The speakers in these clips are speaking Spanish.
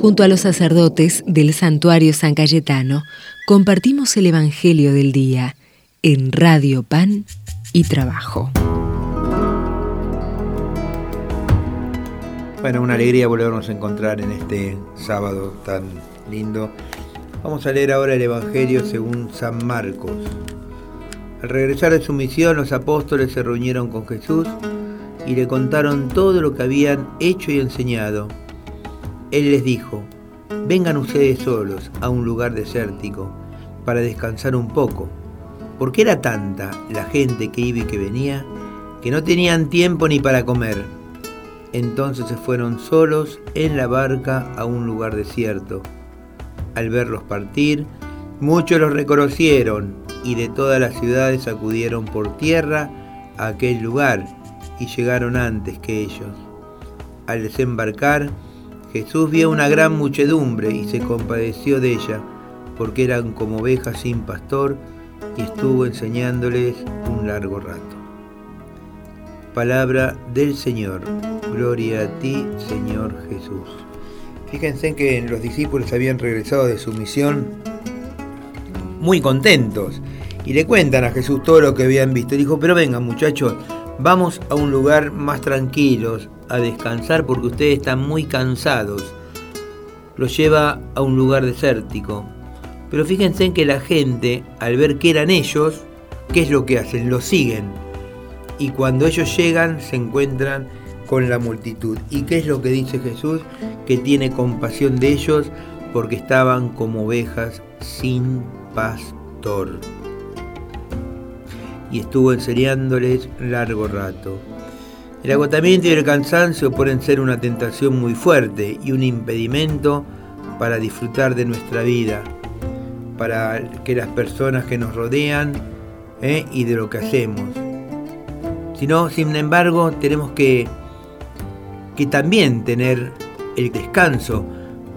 Junto a los sacerdotes del santuario San Cayetano, compartimos el Evangelio del Día en Radio Pan y Trabajo. Bueno, una alegría volvernos a encontrar en este sábado tan lindo. Vamos a leer ahora el Evangelio según San Marcos. Al regresar de su misión, los apóstoles se reunieron con Jesús y le contaron todo lo que habían hecho y enseñado. Él les dijo, vengan ustedes solos a un lugar desértico para descansar un poco, porque era tanta la gente que iba y que venía que no tenían tiempo ni para comer. Entonces se fueron solos en la barca a un lugar desierto. Al verlos partir, muchos los reconocieron y de todas las ciudades acudieron por tierra a aquel lugar y llegaron antes que ellos. Al desembarcar, Jesús vio una gran muchedumbre y se compadeció de ella, porque eran como ovejas sin pastor, y estuvo enseñándoles un largo rato. Palabra del Señor. Gloria a ti, Señor Jesús. Fíjense que los discípulos habían regresado de su misión muy contentos y le cuentan a Jesús todo lo que habían visto. dijo, pero vengan muchachos, vamos a un lugar más tranquilos, a descansar porque ustedes están muy cansados. Los lleva a un lugar desértico. Pero fíjense en que la gente, al ver que eran ellos, ¿qué es lo que hacen? Los siguen. Y cuando ellos llegan, se encuentran con la multitud. ¿Y qué es lo que dice Jesús? Que tiene compasión de ellos porque estaban como ovejas sin pastor. Y estuvo enseñándoles largo rato. El agotamiento y el cansancio pueden ser una tentación muy fuerte y un impedimento para disfrutar de nuestra vida, para que las personas que nos rodean ¿eh? y de lo que hacemos. Sino, sin embargo, tenemos que, que también tener el descanso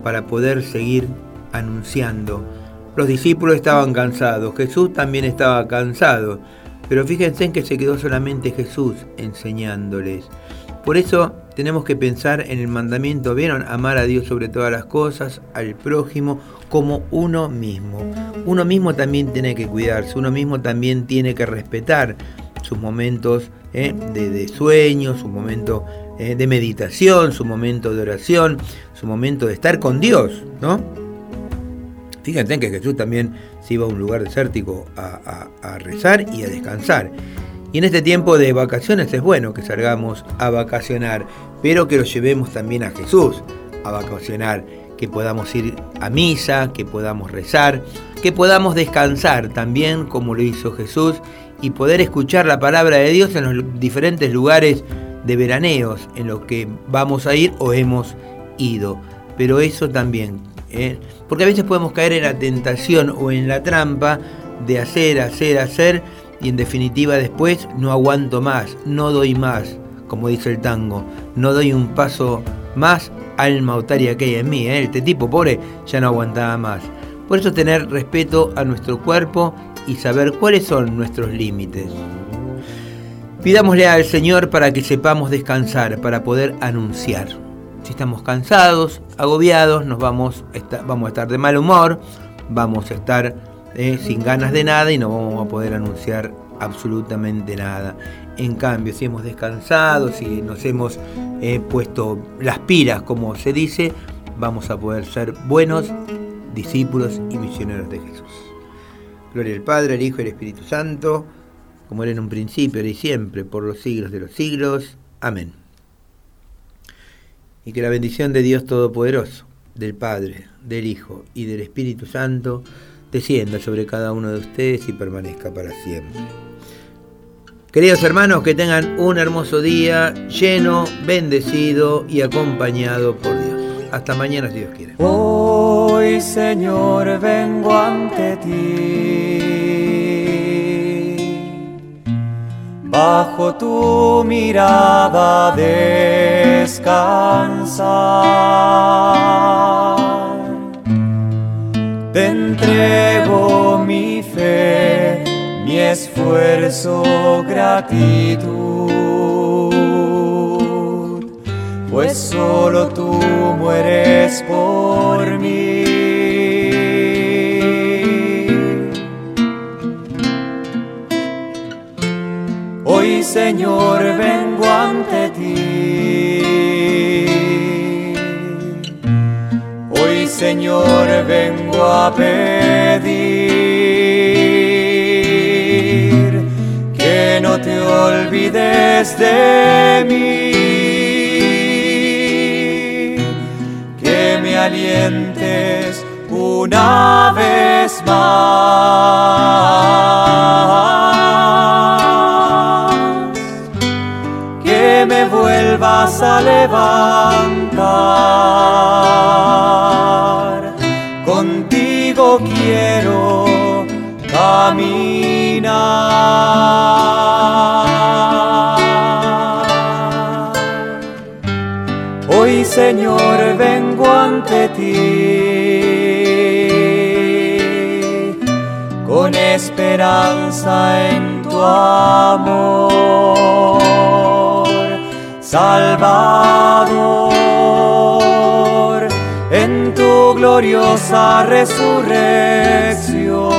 para poder seguir anunciando. Los discípulos estaban cansados, Jesús también estaba cansado pero fíjense en que se quedó solamente Jesús enseñándoles. Por eso tenemos que pensar en el mandamiento, ¿vieron? Amar a Dios sobre todas las cosas, al prójimo, como uno mismo. Uno mismo también tiene que cuidarse, uno mismo también tiene que respetar sus momentos ¿eh? de, sueño, su momento ¿eh? de meditación, su momento de oración, su momento de estar con Dios, ¿no? Fíjense que Jesús también se iba a un lugar desértico a, rezar y a descansar. Y en este tiempo de vacaciones es bueno que salgamos a vacacionar, pero que lo llevemos también a Jesús a vacacionar, que podamos ir a misa, que podamos rezar, que podamos descansar también como lo hizo Jesús y poder escuchar la palabra de Dios en los diferentes lugares de veraneos en los que vamos a ir o hemos ido. Pero eso también ¿eh? Porque a veces podemos caer en la tentación o en la trampa de hacer, hacer, hacer y en definitiva después no aguanto más, no doy más, como dice el tango, no doy un paso más, alma otaria que hay en mí. ¿eh? Este tipo pobre ya no aguantaba más. Por eso tener respeto a nuestro cuerpo y saber cuáles son nuestros límites. Pidámosle al Señor para que sepamos descansar, para poder anunciar. Si estamos cansados, agobiados, nos vamos, vamos a estar de mal humor, vamos a estar eh, sin ganas de nada y no vamos a poder anunciar absolutamente nada. En cambio, si hemos descansado, si nos hemos eh, puesto las pilas, como se dice, vamos a poder ser buenos discípulos y misioneros de Jesús. Gloria al Padre, al Hijo y al Espíritu Santo, como era en un principio, y siempre, por los siglos de los siglos. Amén y que la bendición de Dios Todopoderoso, del Padre, del Hijo y del Espíritu Santo descienda sobre cada uno de ustedes y permanezca para siempre. Queridos hermanos, que tengan un hermoso día lleno, bendecido y acompañado por Dios. Hasta mañana si Dios quiere. Hoy, Señor, vengo ante ti bajo tu mirada descansar. Te entrego mi fe, mi esfuerzo, gratitud. pues solo tú mueres por mí. Señor vengo a pedir que no te olvides de mí. alientes una vez más. Que me vuelvas a levantar. Quiero caminar. Hoy Señor vengo ante ti con esperanza en tu amor, Salvador, gloriosa resurrección.